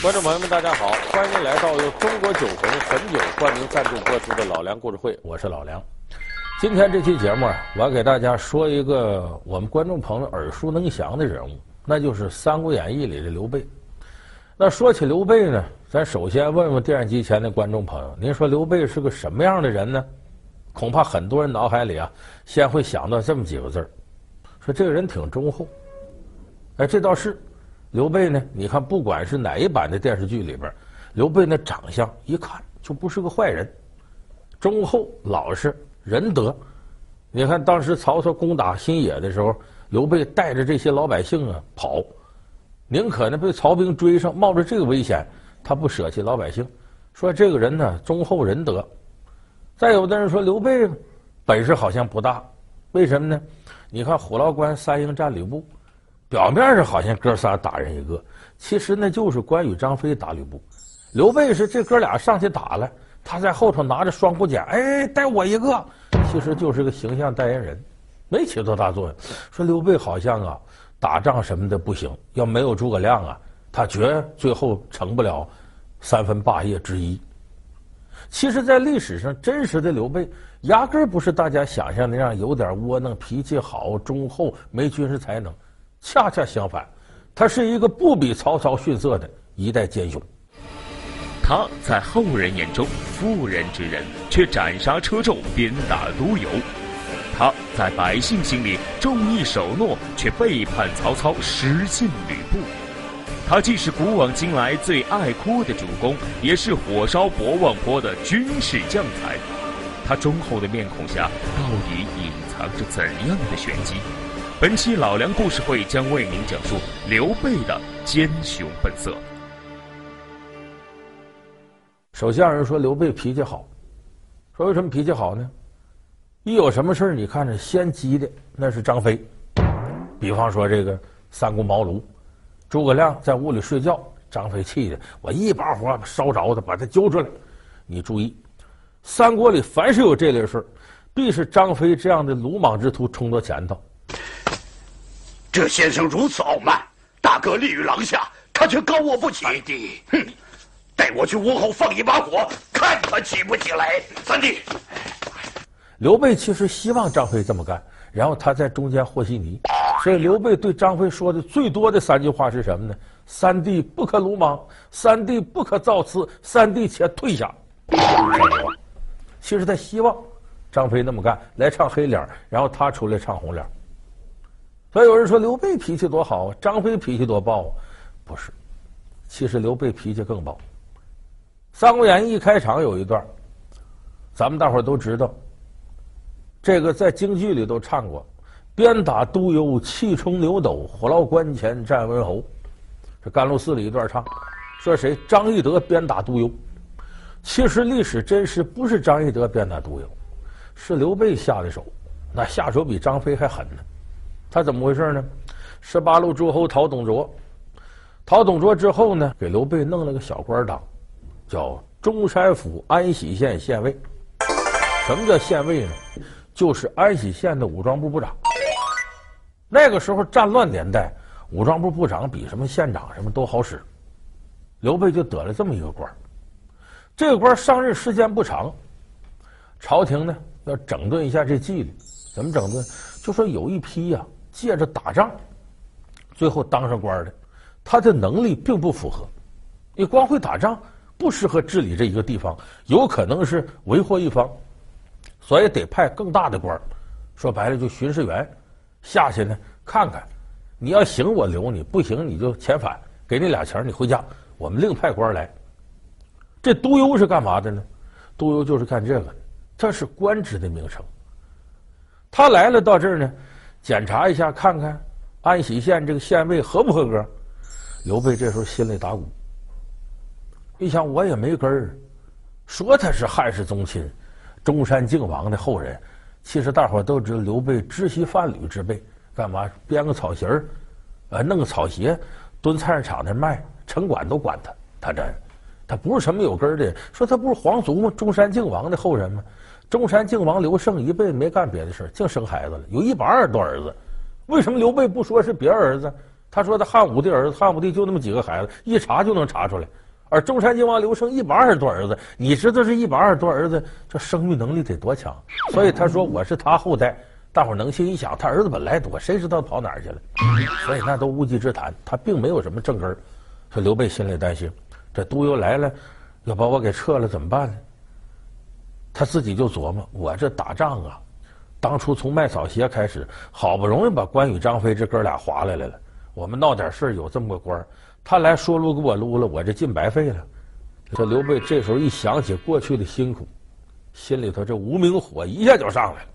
观众朋友们，大家好！欢迎来到由中国酒红汾酒冠名赞助播出的《老梁故事会》，我是老梁。今天这期节目啊，我要给大家说一个我们观众朋友耳熟能详的人物，那就是《三国演义》里的刘备。那说起刘备呢，咱首先问问电视机前的观众朋友，您说刘备是个什么样的人呢？恐怕很多人脑海里啊，先会想到这么几个字儿，说这个人挺忠厚。哎，这倒是。刘备呢？你看，不管是哪一版的电视剧里边，刘备那长相一看就不是个坏人，忠厚老实仁德。你看当时曹操攻打新野的时候，刘备带着这些老百姓啊跑，宁可呢被曹兵追上，冒着这个危险，他不舍弃老百姓。说这个人呢忠厚仁德。再有的人说刘备本事好像不大，为什么呢？你看虎牢关三英战吕布。表面上好像哥仨打人一个，其实那就是关羽、张飞打吕布。刘备是这哥俩上去打了，他在后头拿着双股剑，哎，带我一个，其实就是个形象代言人，没起多大作用。说刘备好像啊，打仗什么的不行，要没有诸葛亮啊，他绝最后成不了三分霸业之一。其实，在历史上，真实的刘备压根不是大家想象那样，有点窝囊、脾气好、忠厚、没军事才能。恰恰相反，他是一个不比曹操逊色的一代奸雄。他在后人眼中妇人之仁，却斩杀车胄，鞭打督邮；他在百姓心里重义守诺，却背叛曹操，失信吕布。他既是古往今来最爱哭的主公，也是火烧博望坡的军事将才。他忠厚的面孔下，到底隐藏着怎样的玄机？本期老梁故事会将为您讲述刘备的奸雄本色。首先有人说刘备脾气好，说为什么脾气好呢？一有什么事你看着先急的那是张飞。比方说这个三顾茅庐，诸葛亮在屋里睡觉，张飞气的我一把火烧着他，把他揪出来。你注意，三国里凡是有这类事必是张飞这样的鲁莽之徒冲到前头。这先生如此傲慢，大哥立于廊下，他却高我不起。三弟，哼，带我去屋后放一把火，看他起不起来。三弟，刘备其实希望张飞这么干，然后他在中间和稀泥。所以刘备对张飞说的最多的三句话是什么呢？三弟不可鲁莽，三弟不可造次，三弟且退下。其实他希望张飞那么干，来唱黑脸，然后他出来唱红脸。所以有人说刘备脾气多好啊，张飞脾气多暴啊，不是，其实刘备脾气更暴。《三国演义》一开场有一段，咱们大伙都知道，这个在京剧里都唱过，“鞭打督邮气冲牛斗，虎牢关前战温侯”，这甘露寺里一段唱，说谁？张翼德鞭打督邮。其实历史真实不是张翼德鞭打督邮，是刘备下的手，那下手比张飞还狠呢。他怎么回事呢？十八路诸侯讨董卓，讨董卓之后呢，给刘备弄了个小官当，叫中山府安喜县县尉。什么叫县尉呢？就是安喜县的武装部部长。那个时候战乱年代，武装部部长比什么县长什么都好使。刘备就得了这么一个官。这个官上任时间不长，朝廷呢要整顿一下这纪律，怎么整顿？就说有一批呀、借着打仗，最后当上官的，他的能力并不符合。你光会打仗，不适合治理这一个地方，有可能是为祸一方，所以得派更大的官。说白了，就巡视员下去呢，看看，你要行我留你，不行你就遣返，给你俩钱你回家，我们另派官来。这督邮是干嘛的呢？督邮就是干这个的，这是官职的名称。他来了到这儿呢。检查一下，看看安喜县这个县尉合不合格。刘备这时候心里打鼓，一想我也没根儿，说他是汉室宗亲，中山靖王的后人，其实大伙都知道刘备知悉贩履之辈，干嘛编个草席儿，呃，弄个草鞋，蹲菜市场那卖，城管都管他。他这，他不是什么有根儿的。说他不是皇族吗？中山靖王的后人吗？中山靖王刘胜一辈子没干别的事儿，净生孩子了，有一百二十多儿子。为什么刘备不说是别儿子？他说他汉武帝儿子，汉武帝就那么几个孩子，一查就能查出来。而中山靖王刘胜一百二十多儿子，你知道这一百二十多儿子这生育能力得多强？所以他说我是他后代，大伙能信。一想他儿子本来多，谁知道跑哪儿去了？所以那都无稽之谈，他并没有什么正根儿。说刘备心里担心，这督邮来了，要把我给撤了怎么办呢？他自己就琢磨，我这打仗啊，当初从卖草鞋开始，好不容易把关羽、张飞这哥俩划来来了，我们闹点事有这么个官儿。他来说撸给我撸了，我这劲白费了。这刘备这时候一想起过去的辛苦，心里头这无名火一下就上来了。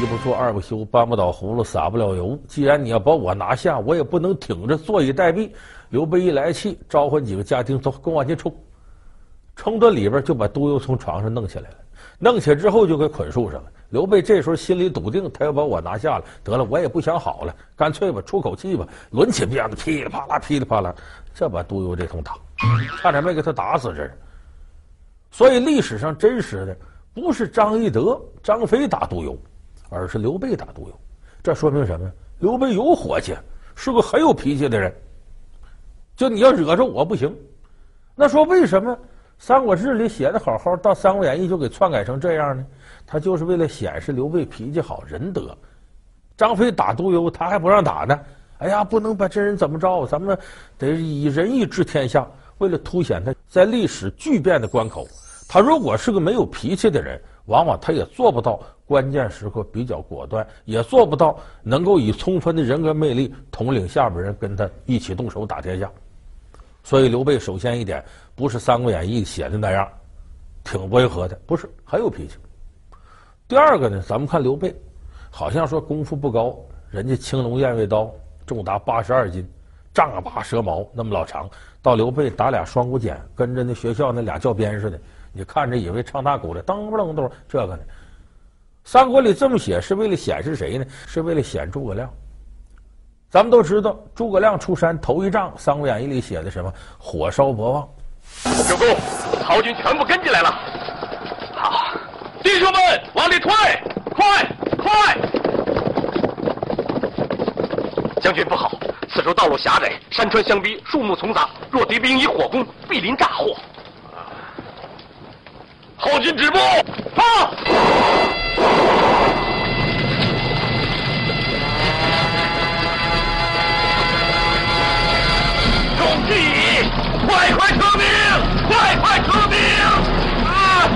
一不做二不休，搬不倒葫芦撒不了油。既然你要把我拿下，我也不能挺着坐以待毙。刘备一来气，召唤几个家丁，走，跟我往前冲。冲到里边就把督邮从床上弄起来了。弄起来之后就给捆树上了。刘备这时候心里笃定，他要把我拿下了，得了，我也不想好了，干脆吧，出口气吧，抡起鞭子，噼里啪啦，噼里啪啦，这把督邮这通打，差点没给他打死这。所以历史上真实的不是张翼德、张飞打督邮，而是刘备打督邮。这说明什么呀？刘备有火气，是个很有脾气的人。就你要惹着我不行。那说为什么？《三国志》里写的好好，到《三国演义》就给篡改成这样呢？他就是为了显示刘备脾气好、仁德。张飞打督邮，他还不让打呢。哎呀，不能把这人怎么着？咱们得以仁义治天下。为了凸显他在历史巨变的关口，他如果是个没有脾气的人，往往他也做不到关键时刻比较果断，也做不到能够以充分的人格魅力统领下边人跟他一起动手打天下。所以刘备首先一点不是《三国演义》写的那样，挺温和的，不是很有脾气。第二个呢，咱们看刘备，好像说功夫不高，人家青龙偃月刀重达八十二斤，丈八蛇矛那么老长，到刘备打俩双股剑，跟着那学校那俩教鞭似的，你看着以为唱大鼓的噔不楞咚，这个呢，《三国》里这么写是为了显示谁呢？是为了显诸葛亮。咱们都知道，诸葛亮出山头一仗，《三国演义》里写的什么？火烧博望。主公，曹军全部跟进来了。好，弟兄们往里退，快快！将军不好，此处道路狭窄，山川相逼，树木丛杂，若敌兵以火攻，必临大祸。后军止步，放！快快撤兵！快！快撤兵！啊！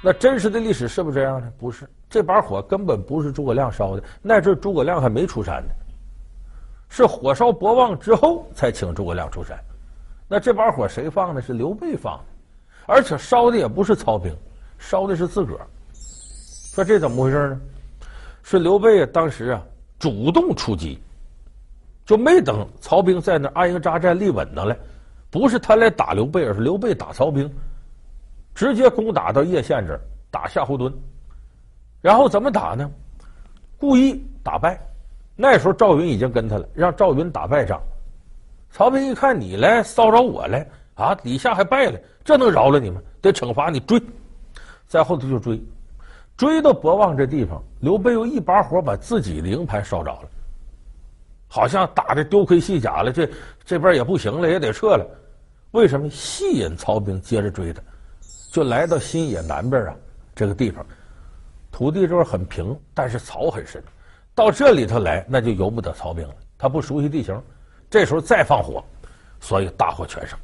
那真实的历史是不是这样呢？不是，这把火根本不是诸葛亮烧的，那阵诸葛亮还没出山呢，是火烧博望之后才请诸葛亮出山。那这把火谁放的？是刘备放的，而且烧的也不是曹兵，烧的是自个儿。说这怎么回事呢？是刘备，当时啊。主动出击，就没等曹兵在那安营扎寨立稳当了，不是他来打刘备，而是刘备打曹兵，直接攻打到叶县这，打夏侯惇。然后怎么打呢？故意打败。那时候赵云已经跟他了，让赵云打败仗。曹兵一看你来骚扰我来啊，底下还败了，这能饶了你吗？得惩罚你，追，在后头就追。追到博望这地方，刘备又一把火把自己的营盘烧着了，好像打的丢盔弃甲了，这这边也不行了，也得撤了。为什么？吸引曹兵接着追他，就来到新野南边啊这个地方，土地这块很平，但是草很深，到这里头来那就由不得曹兵了，他不熟悉地形，这时候再放火，所以大获全胜。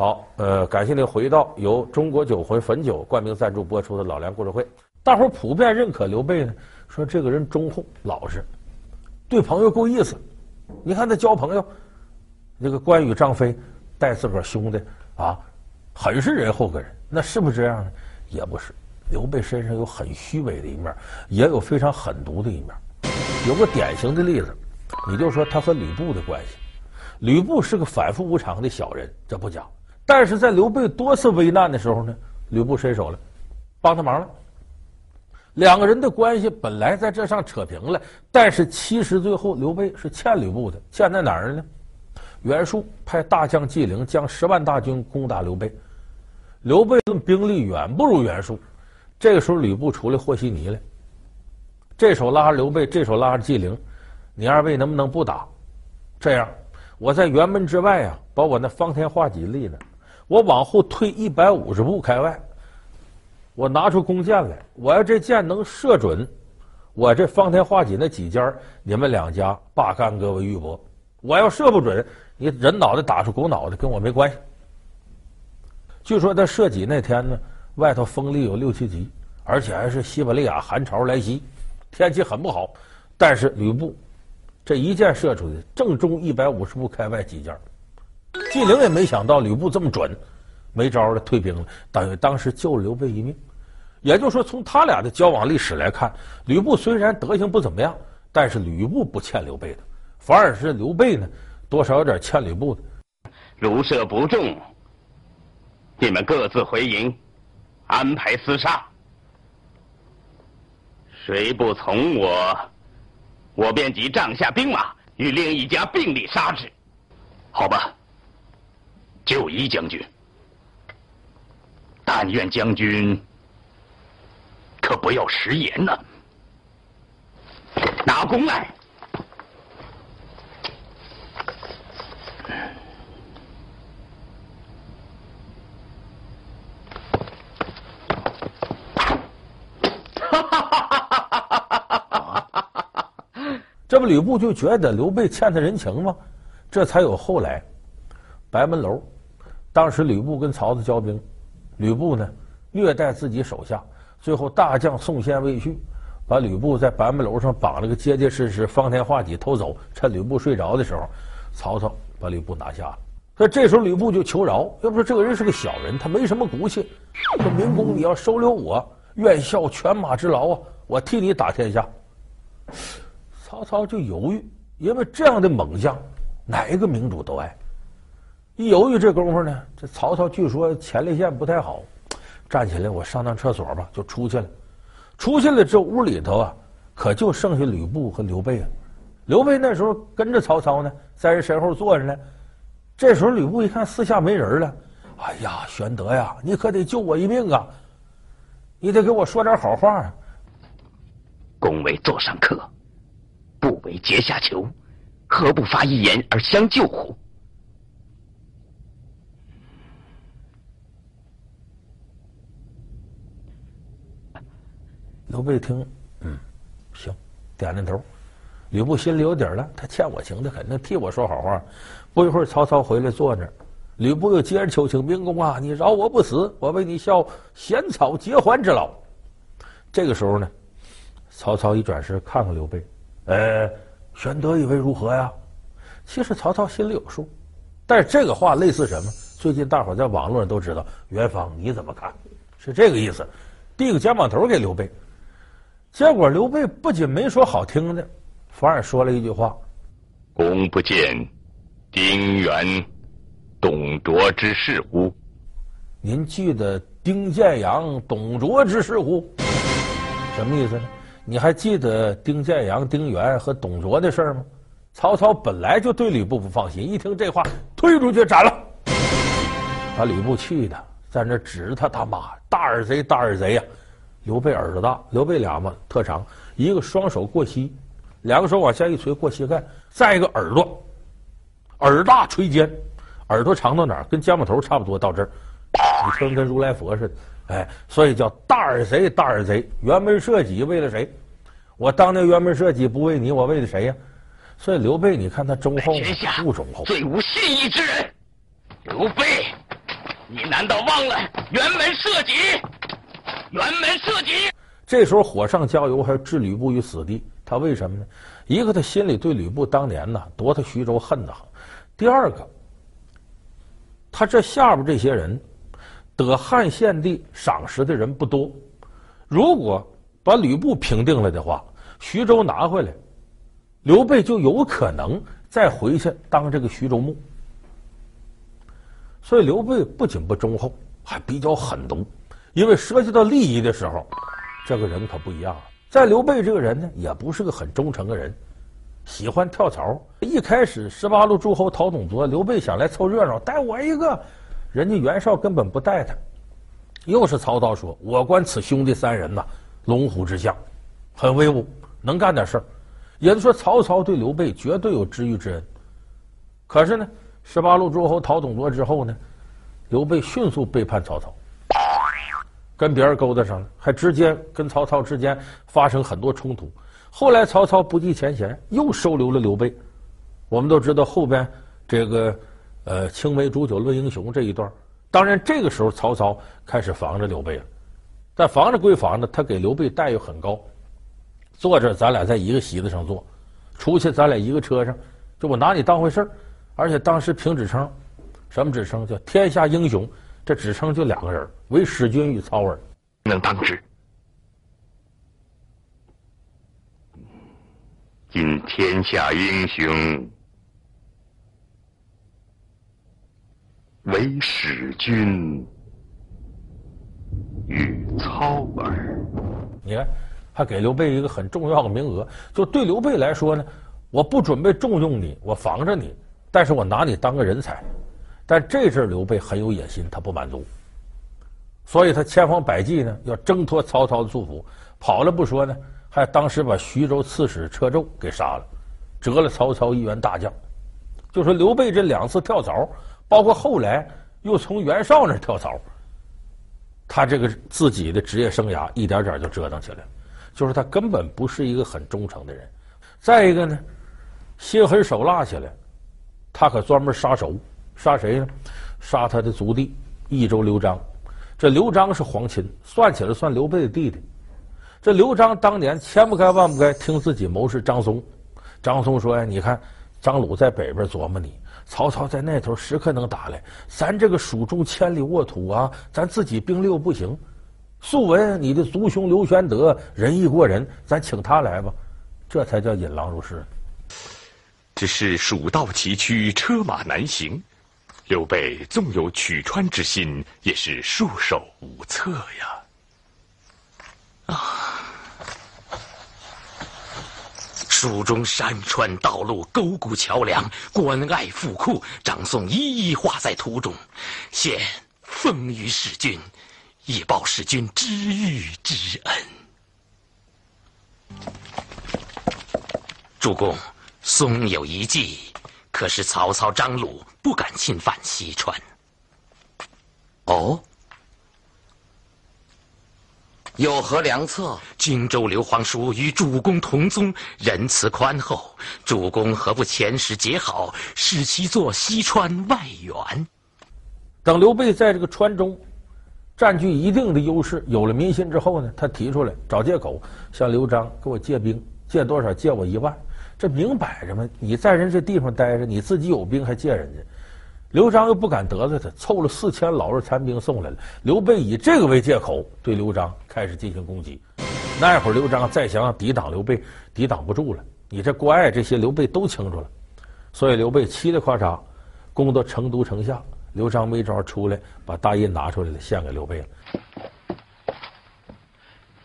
好，呃，感谢您回到由中国酒魂汾酒冠名赞助播出的老梁故事会。大伙儿普遍认可刘备呢，说这个人忠厚老实，对朋友够意思。你看他交朋友，那个关羽、张飞带自个儿兄弟啊，很是仁厚个人。那是不是这样呢？也不是。刘备身上有很虚伪的一面，也有非常狠毒的一面。有个典型的例子，你就说他和吕布的关系。吕布是个反复无常的小人，这不假。但是在刘备多次危难的时候呢，吕布伸手了，帮他忙了。两个人的关系本来在这上扯平了，但是其实最后刘备是欠吕布的，欠在哪儿呢？袁术派大将纪灵将十万大军攻打刘备，刘备的兵力远不如袁术。这个时候，吕布出来和稀泥了，这手拉着刘备，这手拉着纪灵，你二位能不能不打？这样，我在辕门之外啊，把我那方天画戟立那，我往后退一百五十步开外，我拿出弓箭来，我要这箭能射准，我这方天画戟那几尖你们两家罢干戈为玉帛；我要射不准，你人脑袋打出狗脑袋，跟我没关系。据说他射戟那天呢。外头风力有六七级，而且还是西伯利亚寒潮来袭，天气很不好。但是吕布这一箭射出去，正中一百五十步开外几箭。纪灵也没想到吕布这么准，没招了，退兵了。等于当时救了刘备一命。也就是说，从他俩的交往历史来看，吕布虽然德行不怎么样，但是吕布不欠刘备的，反而是刘备呢，多少有点欠吕布的。如射不中，你们各自回营。安排厮杀，谁不从我，我便集帐下兵马与另一家并力杀之。好吧，就依将军。但愿将军可不要食言呐！拿弓来。这不，吕布就觉得刘备欠他人情吗？这才有后来白门楼。当时吕布跟曹操交兵，吕布呢虐待自己手下，最后大将宋宪魏续把吕布在白门楼上绑了个结结实实，方天画戟偷走。趁吕布睡着的时候，曹操把吕布拿下了。所以这时候吕布就求饶，要不说这个人是个小人，他没什么骨气。说明公，你要收留我，愿效犬马之劳啊，我替你打天下。曹操就犹豫，因为这样的猛将，哪一个明主都爱。一犹豫，这功夫呢，这曹操据说前列腺不太好，站起来，我上趟厕所吧，就出去了。出去了，这屋里头啊，可就剩下吕布和刘备了。刘备那时候跟着曹操呢，在人身后坐着呢。这时候吕布一看四下没人了，哎呀，玄德呀，你可得救我一命啊！你得给我说点好话啊！公为座上客。不为阶下囚，何不发一言而相救乎？刘备听，嗯，行，点点头。吕布心里有底了，他欠我情，他肯定替我说好话。不一会儿，曹操回来坐那儿，吕布又接着求情：“明公啊，你饶我不死，我为你效衔草结环之劳。”这个时候呢，曹操一转身看看刘备。呃，玄德以为如何呀？其实曹操心里有数，但是这个话类似什么？最近大伙在网络上都知道，元芳你怎么看？是这个意思，递个肩膀头给刘备。结果刘备不仅没说好听的，反而说了一句话：“公不见丁原、董卓之事乎？您记得丁建阳、董卓之事乎？什么意思呢？”你还记得丁建阳、丁原和董卓的事儿吗？曹操本来就对吕布不放心，一听这话，推出去斩了，把吕布气的在那指着他他妈大耳贼，大耳贼呀！刘备耳朵大，刘备俩嘛特长，一个双手过膝，两个手往下一垂过膝盖，再一个耳朵耳大垂肩，耳朵长到哪儿？跟肩膀头差不多到这儿，你听跟如来佛似的。哎，所以叫大耳贼，大耳贼，辕门射戟为了谁？我当年辕门射戟不为你，我为了谁呀？所以刘备，你看他忠厚不忠厚？最无信义之人，刘备，你难道忘了辕门射戟？辕门射戟。这时候火上浇油，还置吕布于死地。他为什么呢？一个他心里对吕布当年呐夺他徐州恨得很；第二个，他这下边这些人。得汉献帝赏识的人不多，如果把吕布平定了的话，徐州拿回来，刘备就有可能再回去当这个徐州牧。所以刘备不仅不忠厚，还比较狠毒，因为涉及到利益的时候，这个人可不一样了。在刘备这个人呢，也不是个很忠诚的人，喜欢跳槽。一开始十八路诸侯讨董卓，刘备想来凑热闹，带我一个。人家袁绍根本不带他，又是曹操说：“我观此兄弟三人呐，龙虎之相，很威武，能干点事儿。”也就说，曹操对刘备绝对有知遇之恩。可是呢，十八路诸侯讨董卓之后呢，刘备迅速背叛曹操，跟别人勾搭上了，还直接跟曹操之间发生很多冲突。后来曹操不计前嫌，又收留了刘备。我们都知道后边这个呃青梅煮酒论英雄这一段。当然，这个时候曹操开始防着刘备了，但防着归防着，他给刘备待遇很高。坐着咱俩在一个席子上坐，出去咱俩一个车上，就我拿你当回事儿。而且当时评职称，什么职称？叫天下英雄。这职称就两个人，唯使君与操耳能当之。今天下英雄。唯使君与操耳。你看，还给刘备一个很重要的名额。就对刘备来说呢，我不准备重用你，我防着你，但是我拿你当个人才。但这阵刘备很有野心，他不满足，所以他千方百计呢要挣脱曹操的束缚，跑了不说呢，还当时把徐州刺史车胄给杀了，折了曹操一员大将。就说刘备这两次跳槽。包括后来又从袁绍那跳槽，他这个自己的职业生涯一点点就折腾起来，就是他根本不是一个很忠诚的人。再一个呢，心狠手辣起来，他可专门杀手，杀谁呢？杀他的族弟益州刘璋。这刘璋是皇亲，算起来算刘备的弟弟。这刘璋当年千不该万不该听自己谋士张松。张松说呀：“你看张鲁在北边琢磨你。”曹操在那头时刻能打来，咱这个蜀中千里沃土啊，咱自己兵力又不行。素闻你的族兄刘玄德仁义过人，咱请他来吧，这才叫引狼入室。只是蜀道崎岖，车马难行，刘备纵有取川之心，也是束手无策呀。啊。蜀中山川道路、沟谷桥梁、关隘府库，张宋一一画在图中。现奉于使君，以报使君知遇之恩。主公，松有一计，可是曹操、张鲁不敢侵犯西川。哦。有何良策？荆州刘皇叔与主公同宗，仁慈宽厚，主公何不遣使结好，使其做西川外援？等刘备在这个川中占据一定的优势，有了民心之后呢，他提出来找借口向刘璋给我借兵，借多少？借我一万。这明摆着嘛，你在人这地方待着，你自己有兵还借人家。刘璋又不敢得罪他，凑了四千老弱残兵送来了。刘备以这个为借口，对刘璋开始进行攻击。那会儿刘璋再想抵挡刘备，抵挡不住了。你这关爱这些刘备都清楚了，所以刘备嘁哩喀嚓攻到成都城下。刘璋没招出来，把大印拿出来了，献给刘备了。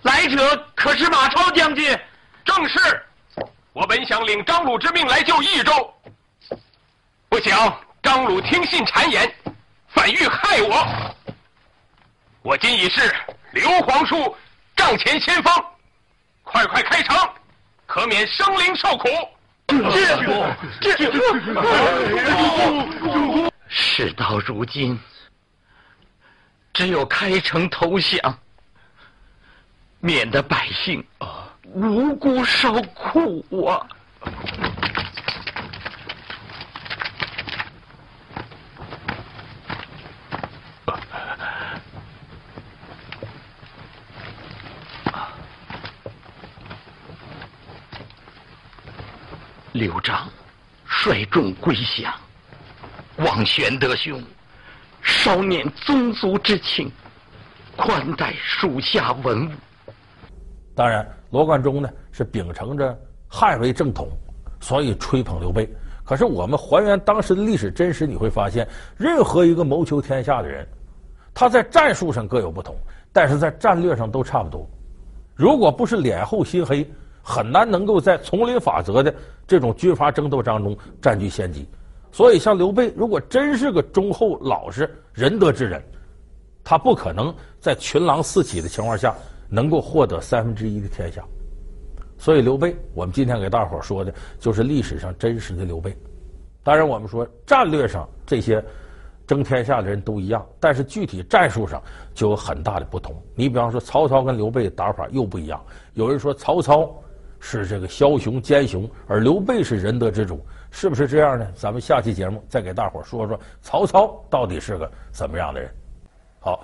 来者可是马超将军？正是。我本想领张鲁之命来救益州，不想。张鲁听信谗言，反欲害我。我今已是刘皇叔帐前先锋，快快开城，可免生灵受苦。这这这，事到如今，只有开城投降，免得百姓啊无辜受苦啊。刘璋率众归降，望玄德兄稍念宗族之情，宽待属下文武。当然，罗贯中呢是秉承着汉为正统，所以吹捧刘备。可是我们还原当时的历史真实，你会发现，任何一个谋求天下的人，他在战术上各有不同，但是在战略上都差不多。如果不是脸厚心黑，很难能够在丛林法则的这种军阀争斗当中占据先机，所以像刘备，如果真是个忠厚老实、仁德之人，他不可能在群狼四起的情况下能够获得三分之一的天下。所以刘备，我们今天给大伙说的就是历史上真实的刘备。当然，我们说战略上这些争天下的人都一样，但是具体战术上就有很大的不同。你比方说，曹操跟刘备打法又不一样。有人说曹操是这个枭雄奸雄，而刘备是仁德之主，是不是这样呢？咱们下期节目再给大伙说说曹操到底是个怎么样的人。好，